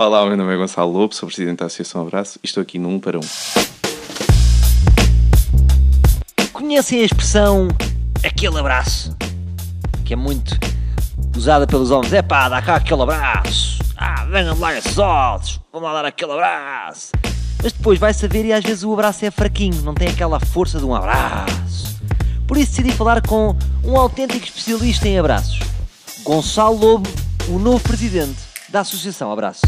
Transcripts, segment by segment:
Olá, meu nome é Gonçalo Lobo, sou presidente da Associação Abraço e estou aqui no 1 para 1. Conhecem a expressão aquele abraço? Que é muito usada pelos homens. É pá, dá cá aquele abraço. Ah, venham lá esses olhos. Vamos lá dar aquele abraço. Mas depois vai saber e às vezes o abraço é fraquinho, não tem aquela força de um abraço. Por isso decidi falar com um autêntico especialista em abraços. Gonçalo Lobo, o novo presidente da Associação Abraço.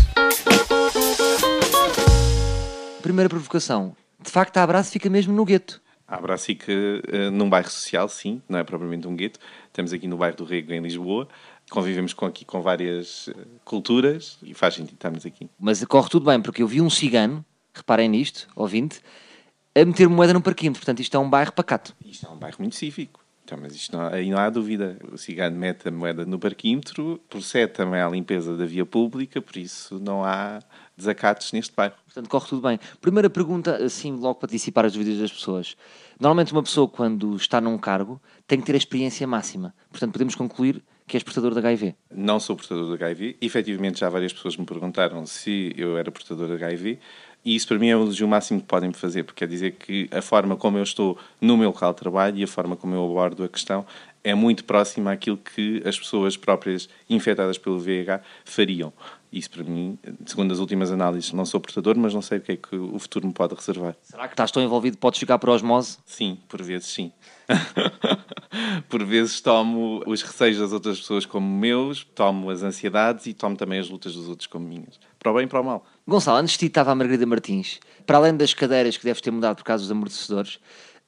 Primeira provocação. De facto, a abraço fica mesmo no gueto. A Abraço fica uh, num bairro social, sim, não é propriamente um gueto. Estamos aqui no bairro do Rego, em Lisboa. Convivemos com, aqui com várias uh, culturas e faz sentido estarmos aqui. Mas corre tudo bem, porque eu vi um cigano, reparem nisto, ouvinte, a meter moeda no parquímetro. Portanto, isto é um bairro pacato. Isto é um bairro muito cívico. Então, mas isto não, aí não há dúvida. O cigano mete a moeda no parquímetro, procede também à limpeza da via pública, por isso não há desacatos neste bairro. Portanto, corre tudo bem. Primeira pergunta, assim, logo para dissipar as dúvidas das pessoas. Normalmente, uma pessoa, quando está num cargo, tem que ter a experiência máxima. Portanto, podemos concluir que és portador de HIV. Não sou portador de HIV. Efetivamente, já várias pessoas me perguntaram se eu era portador de HIV. E isso para mim é o elogio máximo que podem fazer, porque quer dizer que a forma como eu estou no meu local de trabalho e a forma como eu abordo a questão é muito próxima àquilo que as pessoas próprias infectadas pelo VIH fariam. Isso para mim, segundo as últimas análises, não sou portador, mas não sei o que é que o futuro me pode reservar. Será que estás tão envolvido podes ficar por osmose? Sim, por vezes sim. por vezes tomo os receios das outras pessoas como meus, tomo as ansiedades e tomo também as lutas dos outros como minhas. Para o bem e para o mal. Gonçalo, antes de ti estava a Margarida Martins. Para além das cadeiras que deves ter mudado por causa dos amortecedores,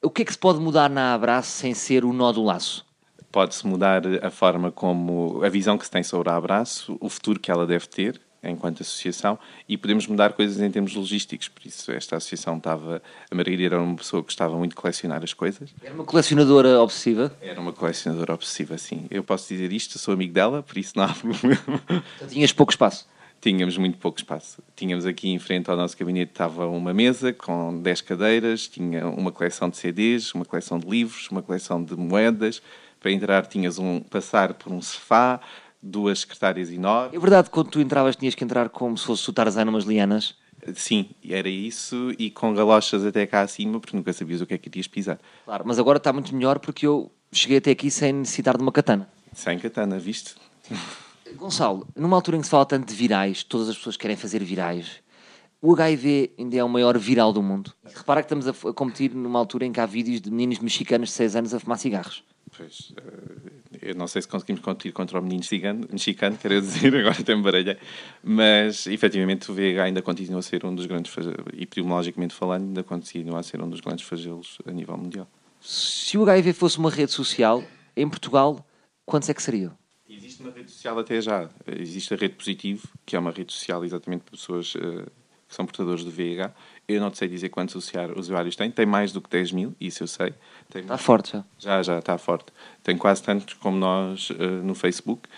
o que é que se pode mudar na Abraço sem ser o nó do laço? Pode-se mudar a forma como, a visão que se tem sobre a Abraço, o futuro que ela deve ter enquanto associação e podemos mudar coisas em termos logísticos. Por isso, esta associação estava. A Margarida era uma pessoa que gostava muito de colecionar as coisas. Era uma colecionadora obsessiva? Era uma colecionadora obsessiva, sim. Eu posso dizer isto, sou amigo dela, por isso não há problema. Então, tinhas pouco espaço? Tínhamos muito pouco espaço. Tínhamos aqui em frente ao nosso gabinete estava uma mesa com 10 cadeiras, tinha uma coleção de CDs, uma coleção de livros, uma coleção de moedas. Para entrar tinhas um passar por um sofá, duas secretárias enormes. É verdade que quando tu entravas tinhas que entrar como se fosse o Tarzan umas lianas? Sim, era isso e com galochas até cá acima porque nunca sabias o que é que irias pisar. Claro, mas agora está muito melhor porque eu cheguei até aqui sem necessitar de uma katana. Sem katana, viste? Gonçalo, numa altura em que se fala tanto de virais, todas as pessoas querem fazer virais, o HIV ainda é o maior viral do mundo. Repara que estamos a, competir numa altura em que há vídeos de meninos mexicanos de 6 anos a fumar cigarros. Pois, eu não sei se conseguimos competir contra o menino cigano, mexicano, quero dizer, agora até me baralhei, mas efetivamente o VIH ainda continua a ser um dos grandes, epidemiologicamente falando, ainda continua a ser um dos grandes flagelos a nível mundial. Se o HIV fosse uma rede social, em Portugal, quantos é que seriam? Existe uma rede social até já. Existe a rede Positivo, que é uma rede social exatamente para pessoas uh, que são portadores do VIH. Eu não sei dizer quantos usuários tem. Tem mais do que 10 mil, isso eu sei. Tem está forte já. Já, já, está forte. Tem quase tantos como nós uh, no Facebook.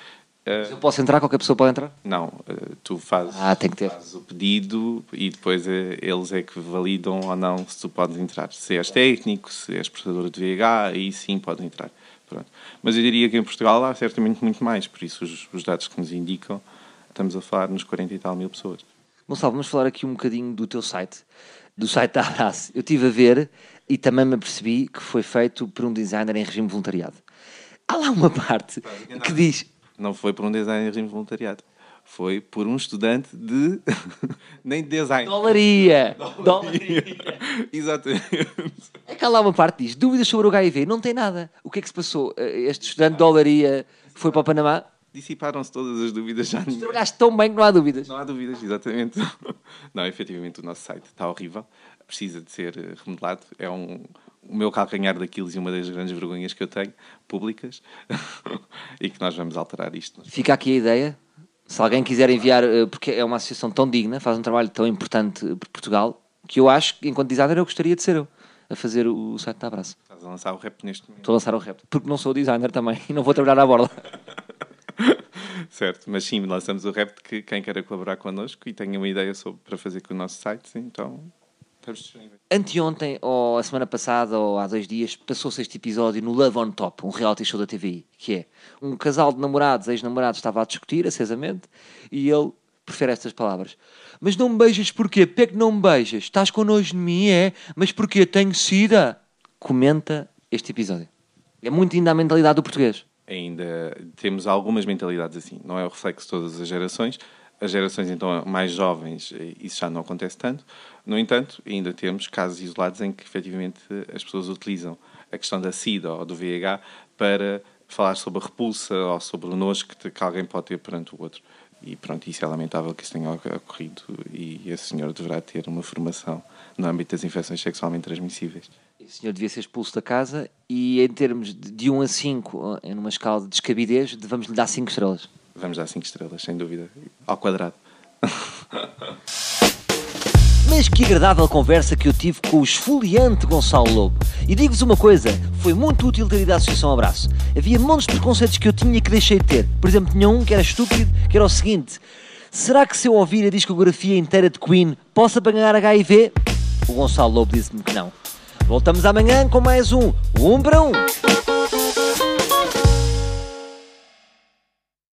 Uh, eu posso entrar? Qualquer pessoa pode entrar? Não, uh, tu fazes, ah, tem que ter. fazes o pedido e depois eles é que validam ou não se tu podes entrar. Se és técnico, se és portador de VIH, aí sim podes entrar. Pronto. Mas eu diria que em Portugal há certamente muito mais, por isso os, os dados que nos indicam, estamos a falar nos 40 e tal mil pessoas. Gonçalo, vamos falar aqui um bocadinho do teu site, do site da Abraço. Eu estive a ver e também me apercebi que foi feito por um designer em regime voluntariado. Há lá uma parte que diz. Não foi por um designer em regime voluntariado. Foi por um estudante de. nem de design. Dolaria! Dolaria! Exatamente. É que há lá uma parte que diz: dúvidas sobre o HIV. Não tem nada. O que é que se passou? Eh, este estudante de dolaria foi para o Panamá? Dissiparam-se todas as dúvidas já. Trabalhaste tão bem que não há dúvidas. Não há dúvidas, exatamente. Não, efetivamente o nosso site está horrível. Precisa de ser eh, remodelado. É um, o meu calcanhar daquilo e uma das grandes vergonhas que eu tenho, públicas, e que nós vamos alterar isto. Fica aqui a ideia se alguém quiser enviar, eh, porque é uma associação tão digna, faz um trabalho tão importante por Portugal, que eu acho que, enquanto designer, eu gostaria de ser eu a fazer o site da Abraço. Estás a lançar o rap neste momento? Estou a lançar o rap, porque não sou designer também e não vou trabalhar à borda. Certo, mas sim, lançamos o rap de que quem queira colaborar connosco e tenha uma ideia sobre, para fazer com o nosso site, então Anteontem, ou a semana passada, ou há dois dias, passou-se este episódio no Love on Top, um reality show da TVI, que é um casal de namorados, ex-namorados, estava a discutir acesamente e ele prefere estas palavras. Mas não me beijas porquê? Porquê que não me beijas? Estás com nojo de mim, é? Mas porquê? Tenho sida? Comenta este episódio. É muito ainda a mentalidade do português. Ainda temos algumas mentalidades assim. Não é o reflexo de todas as gerações. As gerações, então, mais jovens, isso já não acontece tanto. No entanto, ainda temos casos isolados em que, efetivamente, as pessoas utilizam a questão da SIDA ou do VIH para falar sobre a repulsa ou sobre o nojo que, alguém pode ter perante o outro. E pronto, isso é lamentável que isso tenha ocorrido e esse senhor deverá ter uma formação no âmbito das infecções sexualmente transmissíveis. Esse senhor devia ser expulso da casa e em termos de 1 a 5, numa escala de descabidez, vamos lhe dar 5 estrelas. Vamos dar 5 estrelas, sem dúvida, ao quadrado. Mas que agradável conversa que eu tive com o esfoliante Gonçalo Lobo. E digo-vos uma coisa, foi muito útil ter ido à Associação Abraço. Havia montes de preconceitos que eu tinha que deixei de ter. Por exemplo, tinha um que era estúpido, que era o seguinte... Será que se eu ouvir a discografia inteira de Queen, posso apanhar HIV? O Gonçalo Lobo disse-me que não. Voltamos amanhã com mais um Um para Um.